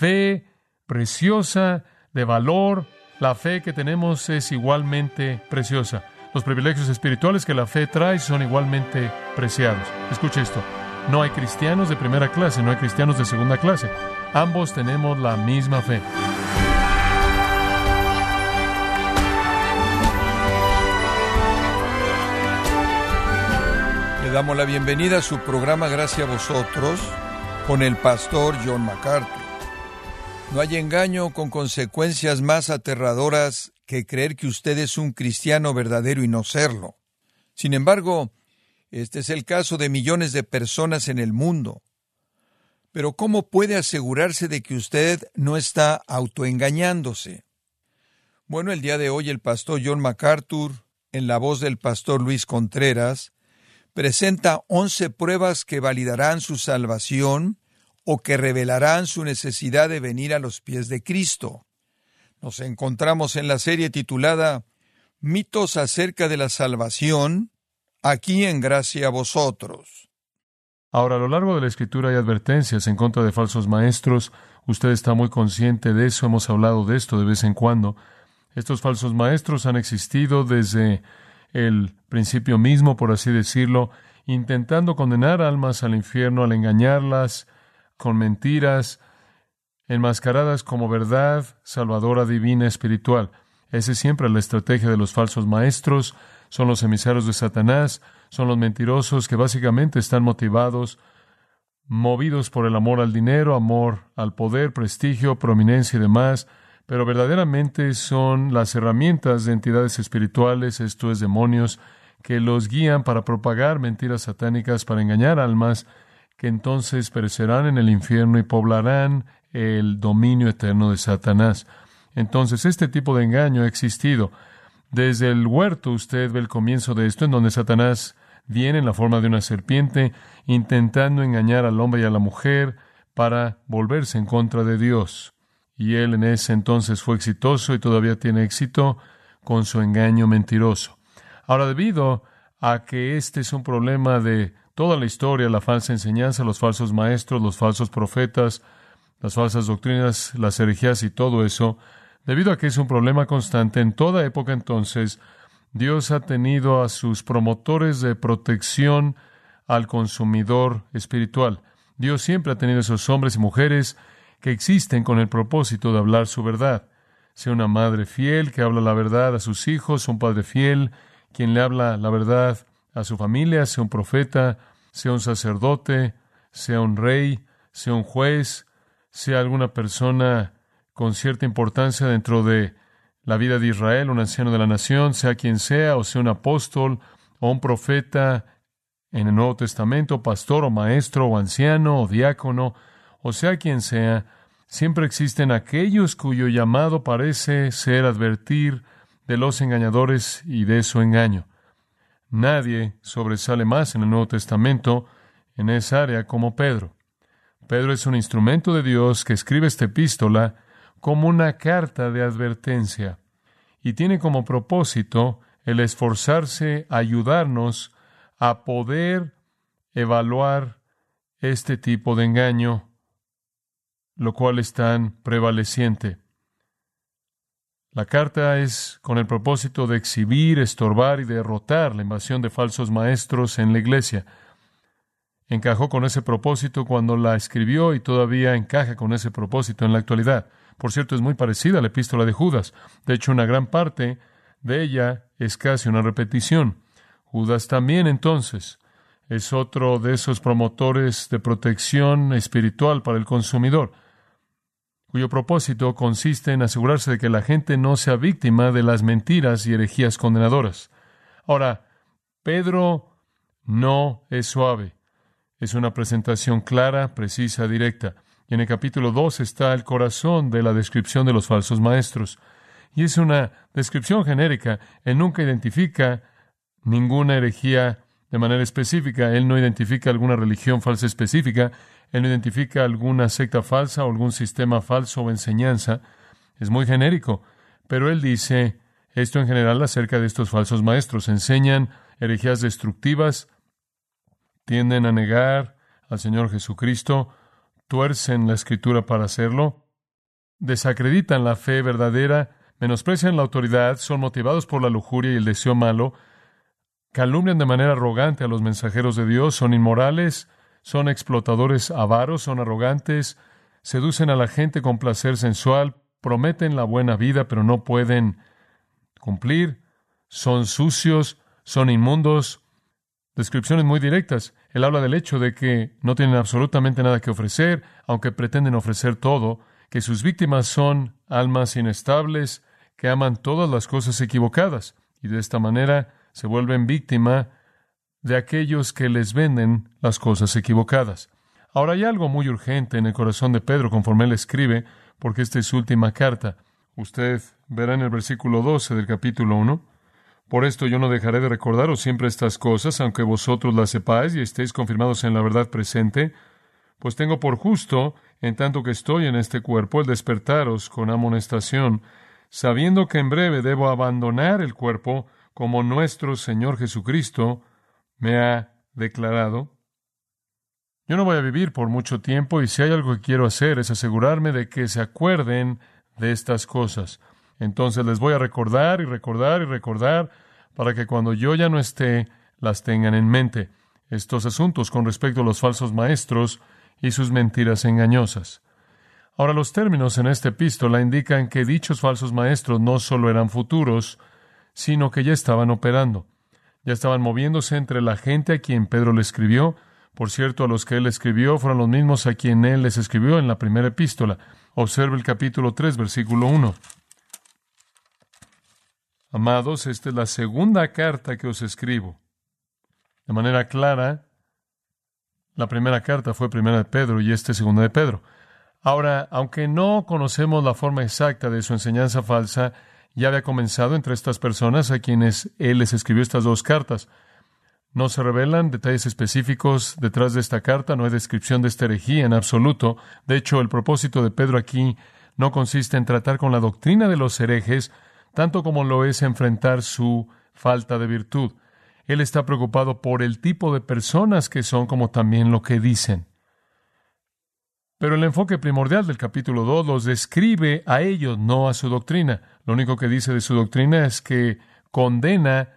fe preciosa, de valor. La fe que tenemos es igualmente preciosa. Los privilegios espirituales que la fe trae son igualmente preciados. Escuche esto. No hay cristianos de primera clase, no hay cristianos de segunda clase. Ambos tenemos la misma fe. Le damos la bienvenida a su programa Gracias a vosotros con el pastor John MacArthur. No hay engaño con consecuencias más aterradoras que creer que usted es un cristiano verdadero y no serlo. Sin embargo, este es el caso de millones de personas en el mundo. Pero ¿cómo puede asegurarse de que usted no está autoengañándose? Bueno, el día de hoy el pastor John MacArthur, en la voz del pastor Luis Contreras, presenta once pruebas que validarán su salvación o que revelarán su necesidad de venir a los pies de Cristo. Nos encontramos en la serie titulada Mitos acerca de la salvación, aquí en gracia a vosotros. Ahora, a lo largo de la escritura hay advertencias en contra de falsos maestros. Usted está muy consciente de eso, hemos hablado de esto de vez en cuando. Estos falsos maestros han existido desde el principio mismo, por así decirlo, intentando condenar almas al infierno al engañarlas con mentiras, enmascaradas como verdad salvadora divina espiritual. Esa es siempre la estrategia de los falsos maestros, son los emisarios de Satanás, son los mentirosos que básicamente están motivados, movidos por el amor al dinero, amor al poder, prestigio, prominencia y demás, pero verdaderamente son las herramientas de entidades espirituales, esto es demonios, que los guían para propagar mentiras satánicas, para engañar almas, que entonces perecerán en el infierno y poblarán el dominio eterno de Satanás. Entonces, este tipo de engaño ha existido. Desde el huerto usted ve el comienzo de esto, en donde Satanás viene en la forma de una serpiente, intentando engañar al hombre y a la mujer para volverse en contra de Dios. Y él en ese entonces fue exitoso y todavía tiene éxito con su engaño mentiroso. Ahora, debido a que este es un problema de toda la historia, la falsa enseñanza, los falsos maestros, los falsos profetas, las falsas doctrinas, las herejías y todo eso, Debido a que es un problema constante en toda época entonces, Dios ha tenido a sus promotores de protección al consumidor espiritual. Dios siempre ha tenido esos hombres y mujeres que existen con el propósito de hablar su verdad. Sea una madre fiel que habla la verdad a sus hijos, un padre fiel quien le habla la verdad a su familia, sea un profeta, sea un sacerdote, sea un rey, sea un juez, sea alguna persona con cierta importancia dentro de la vida de Israel, un anciano de la nación, sea quien sea, o sea un apóstol o un profeta en el Nuevo Testamento, pastor o maestro o anciano o diácono, o sea quien sea, siempre existen aquellos cuyo llamado parece ser advertir de los engañadores y de su engaño. Nadie sobresale más en el Nuevo Testamento en esa área como Pedro. Pedro es un instrumento de Dios que escribe esta epístola como una carta de advertencia y tiene como propósito el esforzarse a ayudarnos a poder evaluar este tipo de engaño, lo cual es tan prevaleciente. La carta es con el propósito de exhibir, estorbar y derrotar la invasión de falsos maestros en la iglesia. Encajó con ese propósito cuando la escribió y todavía encaja con ese propósito en la actualidad. Por cierto, es muy parecida a la epístola de Judas. De hecho, una gran parte de ella es casi una repetición. Judas también entonces es otro de esos promotores de protección espiritual para el consumidor, cuyo propósito consiste en asegurarse de que la gente no sea víctima de las mentiras y herejías condenadoras. Ahora, Pedro no es suave. Es una presentación clara, precisa, directa. Y en el capítulo 2 está el corazón de la descripción de los falsos maestros. Y es una descripción genérica. Él nunca identifica ninguna herejía de manera específica. Él no identifica alguna religión falsa específica. Él no identifica alguna secta falsa o algún sistema falso o enseñanza. Es muy genérico. Pero él dice esto en general acerca de estos falsos maestros. Enseñan herejías destructivas, tienden a negar al Señor Jesucristo, tuercen la escritura para hacerlo, desacreditan la fe verdadera, menosprecian la autoridad, son motivados por la lujuria y el deseo malo, calumnian de manera arrogante a los mensajeros de Dios, son inmorales, son explotadores avaros, son arrogantes, seducen a la gente con placer sensual, prometen la buena vida pero no pueden cumplir, son sucios, son inmundos. Descripciones muy directas. Él habla del hecho de que no tienen absolutamente nada que ofrecer, aunque pretenden ofrecer todo, que sus víctimas son almas inestables, que aman todas las cosas equivocadas, y de esta manera se vuelven víctima de aquellos que les venden las cosas equivocadas. Ahora hay algo muy urgente en el corazón de Pedro conforme él escribe, porque esta es su última carta. Usted verá en el versículo 12 del capítulo 1. Por esto yo no dejaré de recordaros siempre estas cosas, aunque vosotros las sepáis y estéis confirmados en la verdad presente, pues tengo por justo, en tanto que estoy en este cuerpo, el despertaros con amonestación, sabiendo que en breve debo abandonar el cuerpo, como nuestro Señor Jesucristo me ha declarado. Yo no voy a vivir por mucho tiempo y si hay algo que quiero hacer es asegurarme de que se acuerden de estas cosas. Entonces les voy a recordar y recordar y recordar para que cuando yo ya no esté, las tengan en mente. Estos asuntos con respecto a los falsos maestros y sus mentiras engañosas. Ahora los términos en esta epístola indican que dichos falsos maestros no solo eran futuros, sino que ya estaban operando. Ya estaban moviéndose entre la gente a quien Pedro le escribió. Por cierto, a los que él escribió fueron los mismos a quien él les escribió en la primera epístola. Observe el capítulo 3, versículo 1. Amados, esta es la segunda carta que os escribo. De manera clara, la primera carta fue primera de Pedro y esta es segunda de Pedro. Ahora, aunque no conocemos la forma exacta de su enseñanza falsa, ya había comenzado entre estas personas a quienes él les escribió estas dos cartas. No se revelan detalles específicos detrás de esta carta, no hay descripción de esta herejía en absoluto. De hecho, el propósito de Pedro aquí no consiste en tratar con la doctrina de los herejes, tanto como lo es enfrentar su falta de virtud. Él está preocupado por el tipo de personas que son como también lo que dicen. Pero el enfoque primordial del capítulo 2 los describe a ellos, no a su doctrina. Lo único que dice de su doctrina es que condena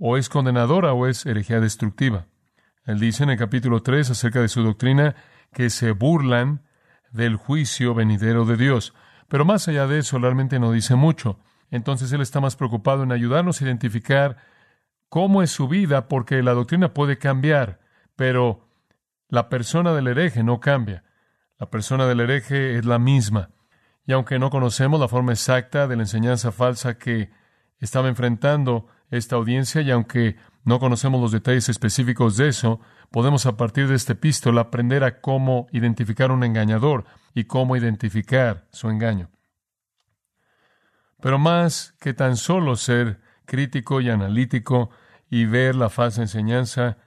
o es condenadora o es herejía destructiva. Él dice en el capítulo 3 acerca de su doctrina que se burlan del juicio venidero de Dios. Pero más allá de eso, realmente no dice mucho. Entonces él está más preocupado en ayudarnos a identificar cómo es su vida, porque la doctrina puede cambiar, pero la persona del hereje no cambia. La persona del hereje es la misma. Y aunque no conocemos la forma exacta de la enseñanza falsa que estaba enfrentando esta audiencia, y aunque no conocemos los detalles específicos de eso, podemos a partir de este epístola aprender a cómo identificar un engañador y cómo identificar su engaño. Pero más que tan solo ser crítico y analítico y ver la falsa enseñanza,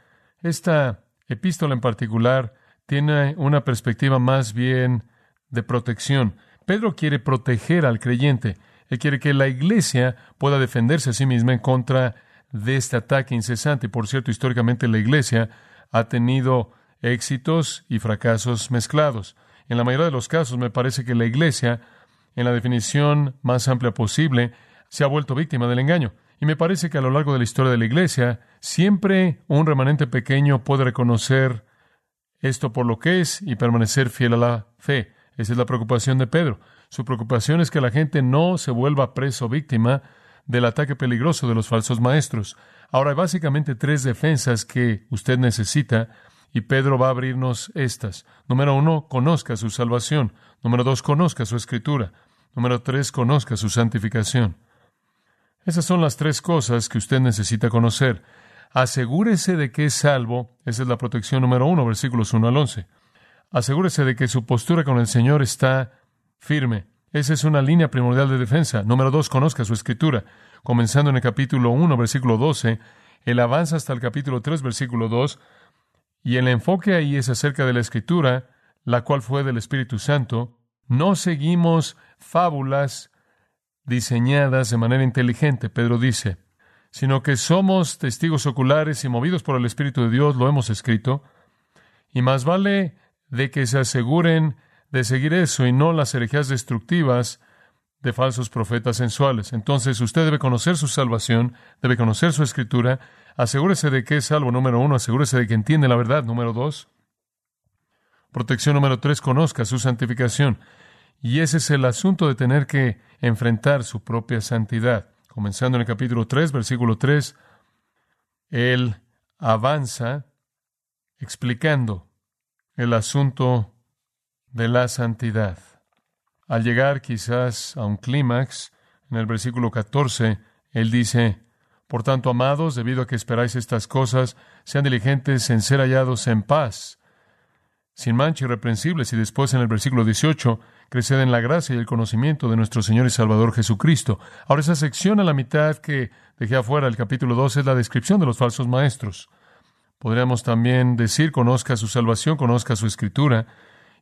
esta epístola en particular tiene una perspectiva más bien de protección. Pedro quiere proteger al creyente. Él quiere que la iglesia pueda defenderse a sí misma en contra de este ataque incesante. Por cierto, históricamente la iglesia ha tenido éxitos y fracasos mezclados. En la mayoría de los casos me parece que la iglesia, en la definición más amplia posible, se ha vuelto víctima del engaño. Y me parece que a lo largo de la historia de la iglesia, siempre un remanente pequeño puede reconocer esto por lo que es y permanecer fiel a la fe. Esa es la preocupación de Pedro. Su preocupación es que la gente no se vuelva preso víctima del ataque peligroso de los falsos maestros. Ahora hay básicamente tres defensas que usted necesita y Pedro va a abrirnos estas. Número uno, conozca su salvación. Número dos, conozca su escritura. Número tres, conozca su santificación. Esas son las tres cosas que usted necesita conocer. Asegúrese de que es salvo. Esa es la protección número uno, versículos 1 al 11. Asegúrese de que su postura con el Señor está firme. Esa es una línea primordial de defensa. Número dos, conozca su escritura. Comenzando en el capítulo 1, versículo 12, él avanza hasta el capítulo 3, versículo 2, y el enfoque ahí es acerca de la escritura, la cual fue del Espíritu Santo. No seguimos fábulas diseñadas de manera inteligente, Pedro dice, sino que somos testigos oculares y movidos por el Espíritu de Dios, lo hemos escrito, y más vale de que se aseguren de seguir eso y no las herejías destructivas de falsos profetas sensuales. Entonces usted debe conocer su salvación, debe conocer su escritura, asegúrese de que es salvo, número uno, asegúrese de que entiende la verdad, número dos. Protección número tres, conozca su santificación. Y ese es el asunto de tener que enfrentar su propia santidad. Comenzando en el capítulo 3, versículo 3, él avanza explicando el asunto de la santidad. Al llegar quizás a un clímax, en el versículo 14, él dice, Por tanto, amados, debido a que esperáis estas cosas, sean diligentes en ser hallados en paz, sin mancha irreprensibles. Y después en el versículo 18, creced en la gracia y el conocimiento de nuestro Señor y Salvador Jesucristo. Ahora esa sección a la mitad que dejé afuera, el capítulo 2, es la descripción de los falsos maestros. Podríamos también decir, conozca su salvación, conozca su escritura,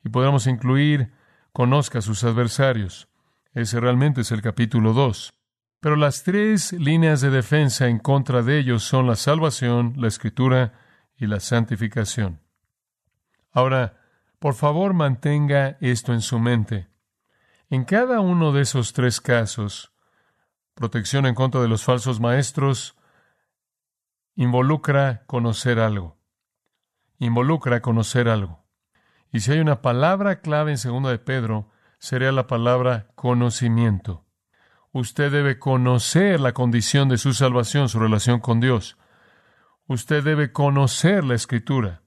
y podríamos incluir conozca sus adversarios. Ese realmente es el capítulo 2. Pero las tres líneas de defensa en contra de ellos son la salvación, la escritura y la santificación. Ahora, por favor mantenga esto en su mente. En cada uno de esos tres casos, protección en contra de los falsos maestros involucra conocer algo. Involucra conocer algo. Y si hay una palabra clave en segundo de Pedro, sería la palabra conocimiento. Usted debe conocer la condición de su salvación, su relación con Dios. Usted debe conocer la escritura.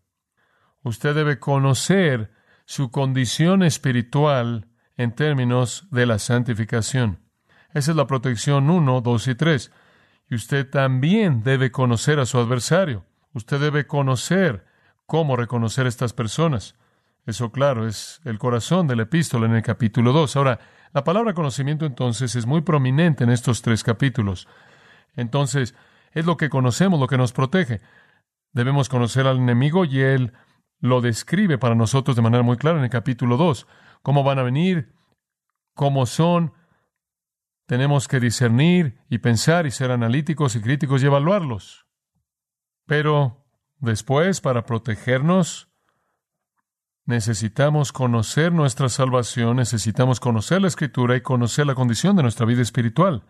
Usted debe conocer su condición espiritual en términos de la santificación. Esa es la protección 1, 2 y 3. Y usted también debe conocer a su adversario. Usted debe conocer cómo reconocer a estas personas. Eso, claro, es el corazón de la epístola en el capítulo 2. Ahora, la palabra conocimiento entonces es muy prominente en estos tres capítulos. Entonces, es lo que conocemos, lo que nos protege. Debemos conocer al enemigo y él lo describe para nosotros de manera muy clara en el capítulo 2. Cómo van a venir, cómo son. Tenemos que discernir y pensar y ser analíticos y críticos y evaluarlos. Pero después, para protegernos, Necesitamos conocer nuestra salvación, necesitamos conocer la escritura y conocer la condición de nuestra vida espiritual.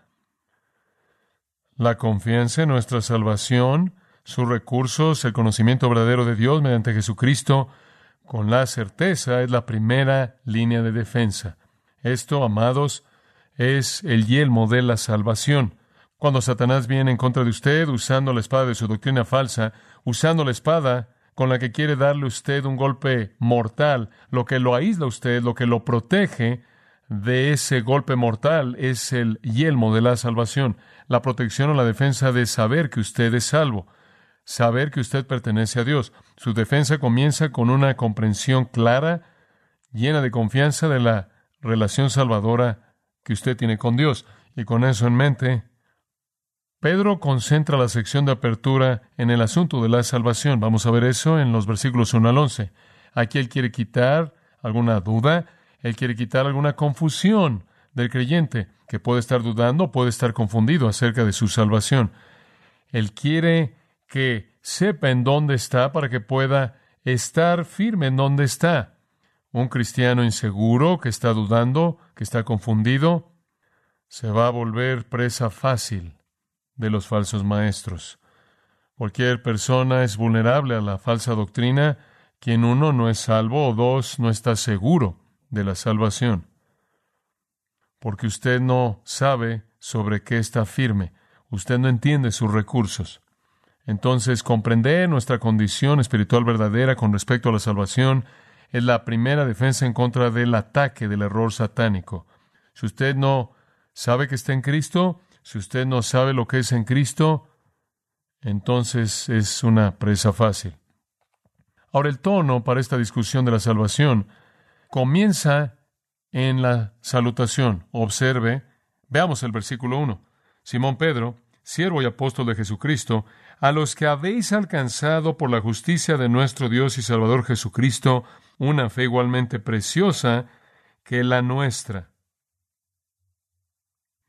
La confianza en nuestra salvación, sus recursos, el conocimiento verdadero de Dios mediante Jesucristo, con la certeza es la primera línea de defensa. Esto, amados, es el yelmo de la salvación. Cuando Satanás viene en contra de usted usando la espada de su doctrina falsa, usando la espada con la que quiere darle usted un golpe mortal, lo que lo aísla a usted, lo que lo protege de ese golpe mortal es el yelmo de la salvación, la protección o la defensa de saber que usted es salvo, saber que usted pertenece a Dios. Su defensa comienza con una comprensión clara, llena de confianza de la relación salvadora que usted tiene con Dios. Y con eso en mente, Pedro concentra la sección de apertura en el asunto de la salvación. Vamos a ver eso en los versículos 1 al 11. Aquí él quiere quitar alguna duda, él quiere quitar alguna confusión del creyente que puede estar dudando, puede estar confundido acerca de su salvación. Él quiere que sepa en dónde está para que pueda estar firme en dónde está. Un cristiano inseguro que está dudando, que está confundido, se va a volver presa fácil de los falsos maestros. Cualquier persona es vulnerable a la falsa doctrina, quien uno no es salvo o dos no está seguro de la salvación, porque usted no sabe sobre qué está firme, usted no entiende sus recursos. Entonces, comprender nuestra condición espiritual verdadera con respecto a la salvación es la primera defensa en contra del ataque del error satánico. Si usted no sabe que está en Cristo, si usted no sabe lo que es en Cristo, entonces es una presa fácil. Ahora el tono para esta discusión de la salvación comienza en la salutación. Observe, veamos el versículo 1. Simón Pedro, siervo y apóstol de Jesucristo, a los que habéis alcanzado por la justicia de nuestro Dios y Salvador Jesucristo una fe igualmente preciosa que la nuestra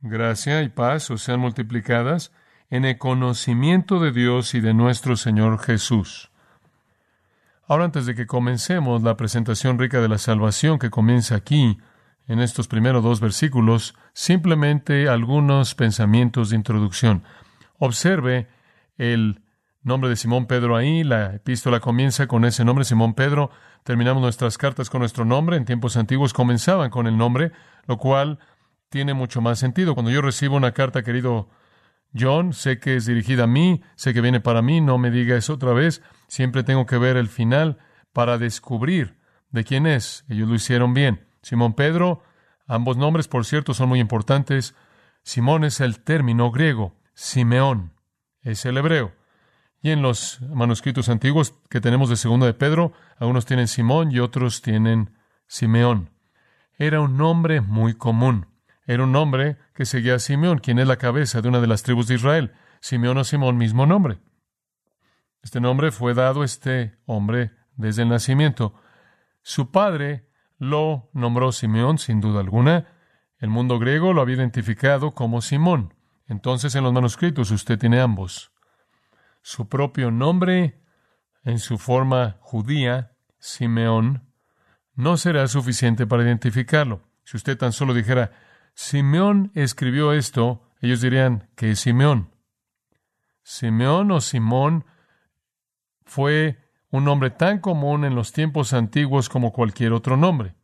gracia y paz os sean multiplicadas en el conocimiento de Dios y de nuestro Señor Jesús. Ahora, antes de que comencemos la presentación rica de la salvación que comienza aquí, en estos primeros dos versículos, simplemente algunos pensamientos de introducción. Observe el nombre de Simón Pedro ahí, la epístola comienza con ese nombre, Simón Pedro, terminamos nuestras cartas con nuestro nombre, en tiempos antiguos comenzaban con el nombre, lo cual tiene mucho más sentido. Cuando yo recibo una carta, querido John, sé que es dirigida a mí, sé que viene para mí, no me diga eso otra vez, siempre tengo que ver el final para descubrir de quién es. Ellos lo hicieron bien. Simón Pedro, ambos nombres, por cierto, son muy importantes. Simón es el término griego, Simeón es el hebreo. Y en los manuscritos antiguos que tenemos de segundo de Pedro, algunos tienen Simón y otros tienen Simeón. Era un nombre muy común. Era un nombre que seguía a Simeón, quien es la cabeza de una de las tribus de Israel. Simeón o Simón, mismo nombre. Este nombre fue dado a este hombre desde el nacimiento. Su padre lo nombró Simeón, sin duda alguna. El mundo griego lo había identificado como Simón. Entonces en los manuscritos usted tiene ambos. Su propio nombre, en su forma judía, Simeón, no será suficiente para identificarlo. Si usted tan solo dijera, Simeón escribió esto, ellos dirían que es Simeón. Simeón o Simón fue un nombre tan común en los tiempos antiguos como cualquier otro nombre.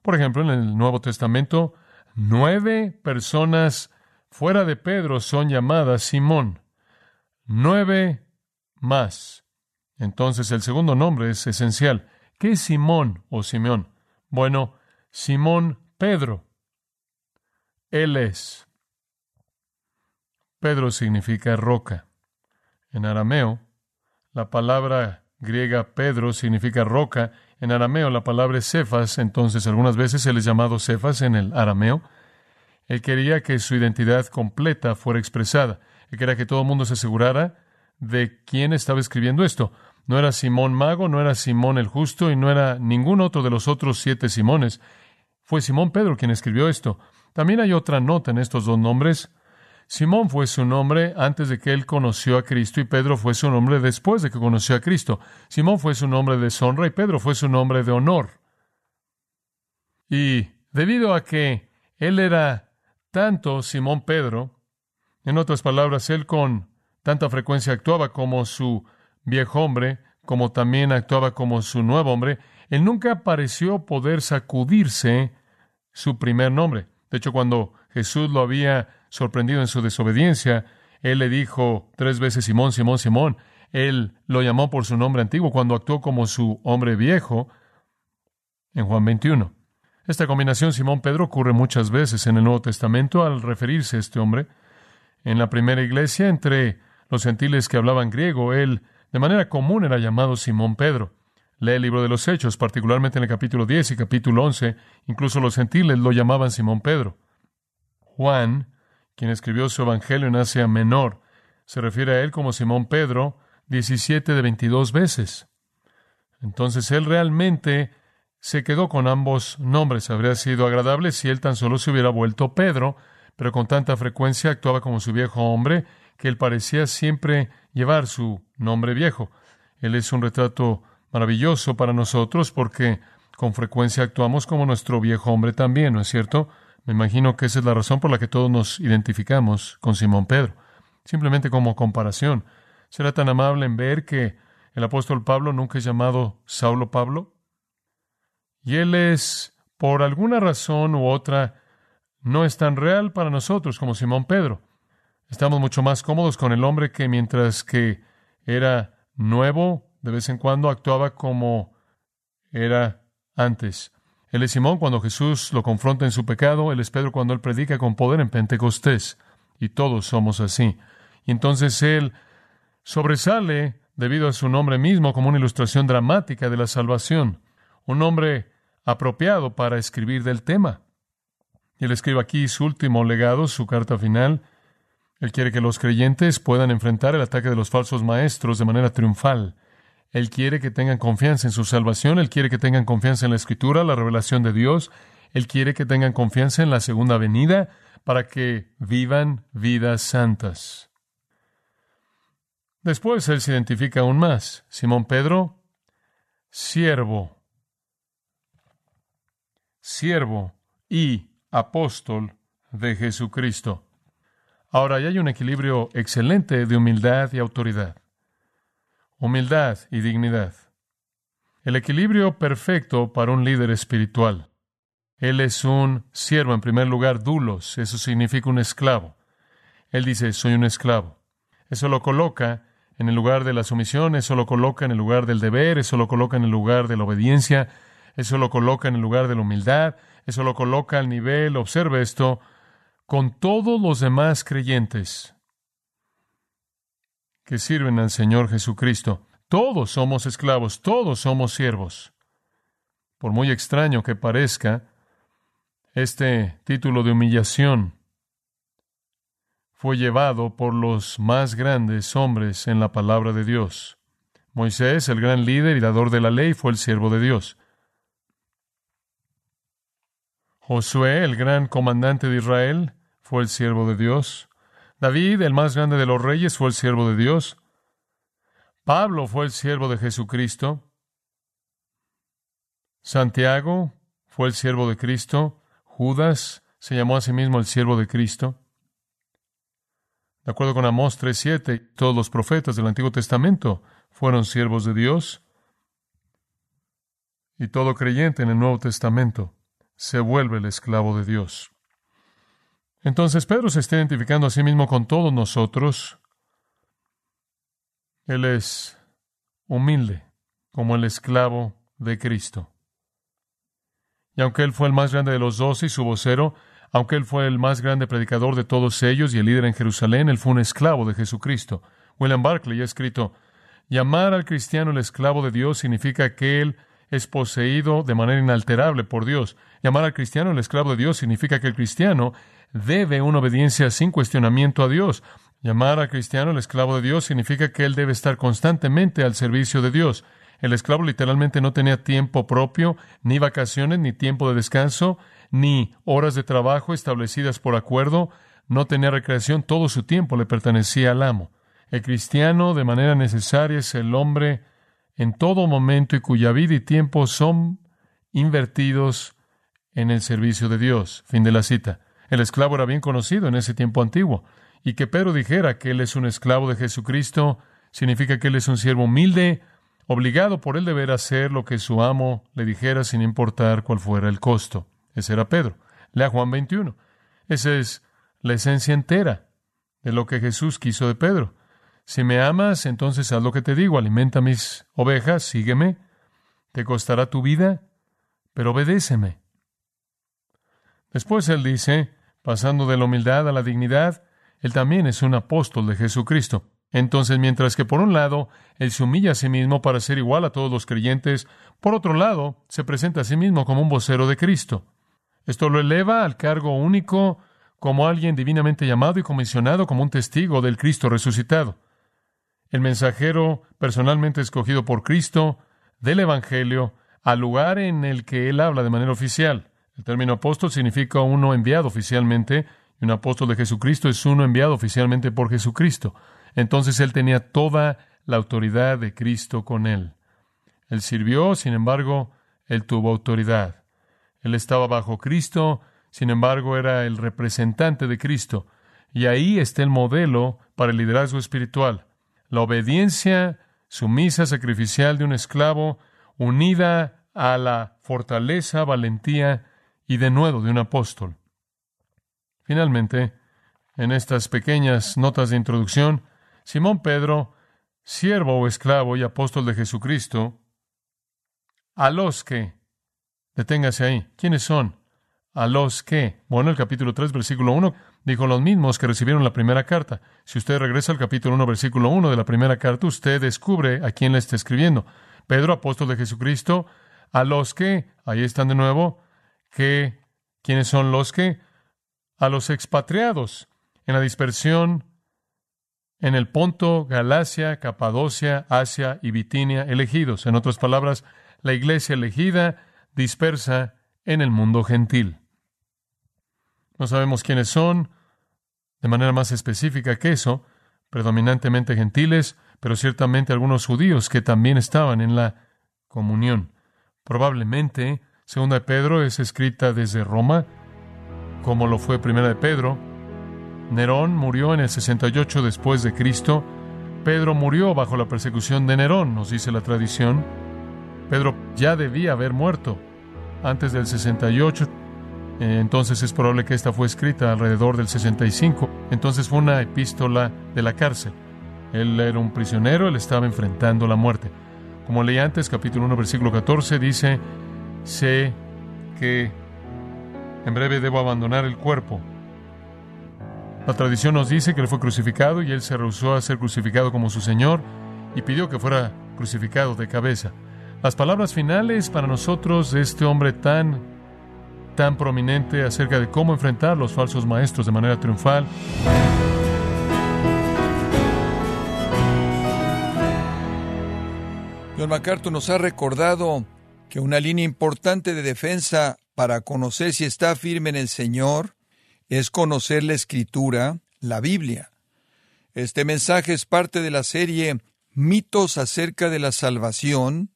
Por ejemplo, en el Nuevo Testamento, nueve personas fuera de Pedro son llamadas Simón. Nueve más. Entonces el segundo nombre es esencial. ¿Qué es Simón o Simeón? Bueno, Simón Pedro. Él es. Pedro significa roca. En arameo, la palabra griega Pedro significa roca. En arameo, la palabra es Cefas. Entonces, algunas veces él es llamado Cefas en el arameo. Él quería que su identidad completa fuera expresada. Quería que todo el mundo se asegurara de quién estaba escribiendo esto. No era Simón Mago, no era Simón el Justo y no era ningún otro de los otros siete Simones. Fue Simón Pedro quien escribió esto. También hay otra nota en estos dos nombres. Simón fue su nombre antes de que él conoció a Cristo y Pedro fue su nombre después de que conoció a Cristo. Simón fue su nombre de deshonra y Pedro fue su nombre de honor. Y debido a que él era tanto Simón Pedro, en otras palabras, él con tanta frecuencia actuaba como su viejo hombre, como también actuaba como su nuevo hombre, él nunca pareció poder sacudirse su primer nombre. De hecho, cuando Jesús lo había sorprendido en su desobediencia, él le dijo tres veces Simón, Simón, Simón. Él lo llamó por su nombre antiguo cuando actuó como su hombre viejo en Juan 21. Esta combinación Simón-Pedro ocurre muchas veces en el Nuevo Testamento al referirse a este hombre. En la primera iglesia, entre los gentiles que hablaban griego, él de manera común era llamado Simón Pedro. Lee el libro de los Hechos, particularmente en el capítulo 10 y capítulo 11. Incluso los gentiles lo llamaban Simón Pedro. Juan, quien escribió su Evangelio en Asia Menor, se refiere a él como Simón Pedro 17 de 22 veces. Entonces él realmente se quedó con ambos nombres. Habría sido agradable si él tan solo se hubiera vuelto Pedro, pero con tanta frecuencia actuaba como su viejo hombre que él parecía siempre llevar su nombre viejo. Él es un retrato maravilloso para nosotros porque con frecuencia actuamos como nuestro viejo hombre también, ¿no es cierto? Me imagino que esa es la razón por la que todos nos identificamos con Simón Pedro. Simplemente como comparación, ¿será tan amable en ver que el apóstol Pablo nunca es llamado Saulo Pablo? Y él es, por alguna razón u otra, no es tan real para nosotros como Simón Pedro. Estamos mucho más cómodos con el hombre que mientras que era nuevo, de vez en cuando actuaba como era antes. Él es Simón cuando Jesús lo confronta en su pecado, él es Pedro cuando él predica con poder en Pentecostés, y todos somos así. Y entonces él sobresale debido a su nombre mismo como una ilustración dramática de la salvación, un nombre apropiado para escribir del tema. Él escribe aquí su último legado, su carta final. Él quiere que los creyentes puedan enfrentar el ataque de los falsos maestros de manera triunfal. Él quiere que tengan confianza en su salvación, Él quiere que tengan confianza en la Escritura, la revelación de Dios, Él quiere que tengan confianza en la segunda venida para que vivan vidas santas. Después Él se identifica aún más. Simón Pedro, siervo, siervo y apóstol de Jesucristo. Ahora, ya hay un equilibrio excelente de humildad y autoridad. Humildad y dignidad. El equilibrio perfecto para un líder espiritual. Él es un siervo, en primer lugar, dulos, eso significa un esclavo. Él dice, soy un esclavo. Eso lo coloca en el lugar de la sumisión, eso lo coloca en el lugar del deber, eso lo coloca en el lugar de la obediencia, eso lo coloca en el lugar de la humildad, eso lo coloca al nivel, observe esto, con todos los demás creyentes que sirven al Señor Jesucristo. Todos somos esclavos, todos somos siervos. Por muy extraño que parezca, este título de humillación fue llevado por los más grandes hombres en la palabra de Dios. Moisés, el gran líder y dador de la ley, fue el siervo de Dios. Josué, el gran comandante de Israel, fue el siervo de Dios. David, el más grande de los reyes, fue el siervo de Dios. Pablo fue el siervo de Jesucristo. Santiago fue el siervo de Cristo. Judas se llamó a sí mismo el siervo de Cristo. De acuerdo con Amós 3:7, todos los profetas del Antiguo Testamento fueron siervos de Dios. Y todo creyente en el Nuevo Testamento se vuelve el esclavo de Dios. Entonces Pedro se está identificando a sí mismo con todos nosotros. Él es humilde como el esclavo de Cristo. Y aunque él fue el más grande de los doce y su vocero, aunque él fue el más grande predicador de todos ellos y el líder en Jerusalén, él fue un esclavo de Jesucristo. William Barclay ha escrito, llamar al cristiano el esclavo de Dios significa que él es poseído de manera inalterable por Dios. Llamar al cristiano el esclavo de Dios significa que el cristiano debe una obediencia sin cuestionamiento a Dios. Llamar al cristiano el esclavo de Dios significa que él debe estar constantemente al servicio de Dios. El esclavo literalmente no tenía tiempo propio, ni vacaciones, ni tiempo de descanso, ni horas de trabajo establecidas por acuerdo, no tenía recreación, todo su tiempo le pertenecía al amo. El cristiano, de manera necesaria, es el hombre en todo momento y cuya vida y tiempo son invertidos en el servicio de Dios. Fin de la cita. El esclavo era bien conocido en ese tiempo antiguo. Y que Pedro dijera que él es un esclavo de Jesucristo significa que él es un siervo humilde, obligado por él deber hacer lo que su amo le dijera sin importar cuál fuera el costo. Ese era Pedro. Lea Juan 21. Esa es la esencia entera de lo que Jesús quiso de Pedro. Si me amas, entonces haz lo que te digo, alimenta mis ovejas, sígueme, te costará tu vida, pero obedéceme. Después él dice, pasando de la humildad a la dignidad, él también es un apóstol de Jesucristo. Entonces, mientras que por un lado, él se humilla a sí mismo para ser igual a todos los creyentes, por otro lado, se presenta a sí mismo como un vocero de Cristo. Esto lo eleva al cargo único como alguien divinamente llamado y comisionado como un testigo del Cristo resucitado el mensajero personalmente escogido por Cristo del Evangelio al lugar en el que él habla de manera oficial. El término apóstol significa uno enviado oficialmente, y un apóstol de Jesucristo es uno enviado oficialmente por Jesucristo. Entonces él tenía toda la autoridad de Cristo con él. Él sirvió, sin embargo, él tuvo autoridad. Él estaba bajo Cristo, sin embargo, era el representante de Cristo. Y ahí está el modelo para el liderazgo espiritual la obediencia sumisa, sacrificial de un esclavo, unida a la fortaleza, valentía y de nuevo de un apóstol. Finalmente, en estas pequeñas notas de introducción, Simón Pedro, siervo o esclavo y apóstol de Jesucristo, a los que, deténgase ahí, ¿quiénes son? A los que, bueno, el capítulo 3, versículo 1, dijo los mismos que recibieron la primera carta. Si usted regresa al capítulo 1, versículo 1 de la primera carta, usted descubre a quién le está escribiendo. Pedro, apóstol de Jesucristo, a los que, ahí están de nuevo, que, ¿quiénes son los que? A los expatriados en la dispersión en el Ponto, Galacia, Capadocia, Asia y Bitinia, elegidos. En otras palabras, la iglesia elegida dispersa en el mundo gentil. No sabemos quiénes son, de manera más específica que eso, predominantemente gentiles, pero ciertamente algunos judíos que también estaban en la comunión. Probablemente, Segunda de Pedro es escrita desde Roma, como lo fue Primera de Pedro. Nerón murió en el 68 después de Cristo. Pedro murió bajo la persecución de Nerón, nos dice la tradición. Pedro ya debía haber muerto antes del 68, eh, entonces es probable que esta fue escrita alrededor del 65. Entonces fue una epístola de la cárcel. Él era un prisionero, él estaba enfrentando la muerte. Como leí antes, capítulo 1, versículo 14, dice, sé que en breve debo abandonar el cuerpo. La tradición nos dice que él fue crucificado y él se rehusó a ser crucificado como su Señor y pidió que fuera crucificado de cabeza. Las palabras finales para nosotros de este hombre tan, tan prominente acerca de cómo enfrentar los falsos maestros de manera triunfal. John MacArthur nos ha recordado que una línea importante de defensa para conocer si está firme en el Señor es conocer la Escritura, la Biblia. Este mensaje es parte de la serie Mitos acerca de la salvación,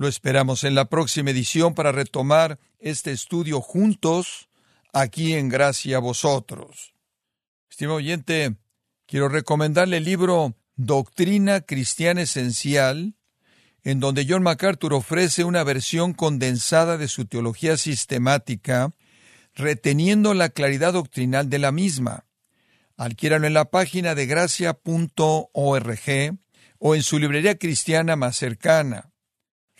lo esperamos en la próxima edición para retomar este estudio juntos aquí en Gracia a vosotros. Estimado oyente, quiero recomendarle el libro Doctrina Cristiana Esencial, en donde John MacArthur ofrece una versión condensada de su teología sistemática, reteniendo la claridad doctrinal de la misma. Adquiéralo en la página de gracia.org o en su librería cristiana más cercana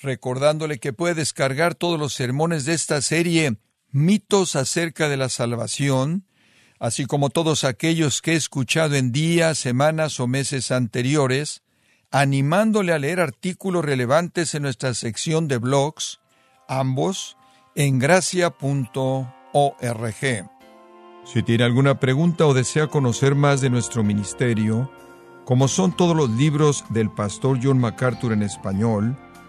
recordándole que puede descargar todos los sermones de esta serie Mitos acerca de la salvación, así como todos aquellos que he escuchado en días, semanas o meses anteriores, animándole a leer artículos relevantes en nuestra sección de blogs, ambos en gracia.org. Si tiene alguna pregunta o desea conocer más de nuestro ministerio, como son todos los libros del pastor John MacArthur en español,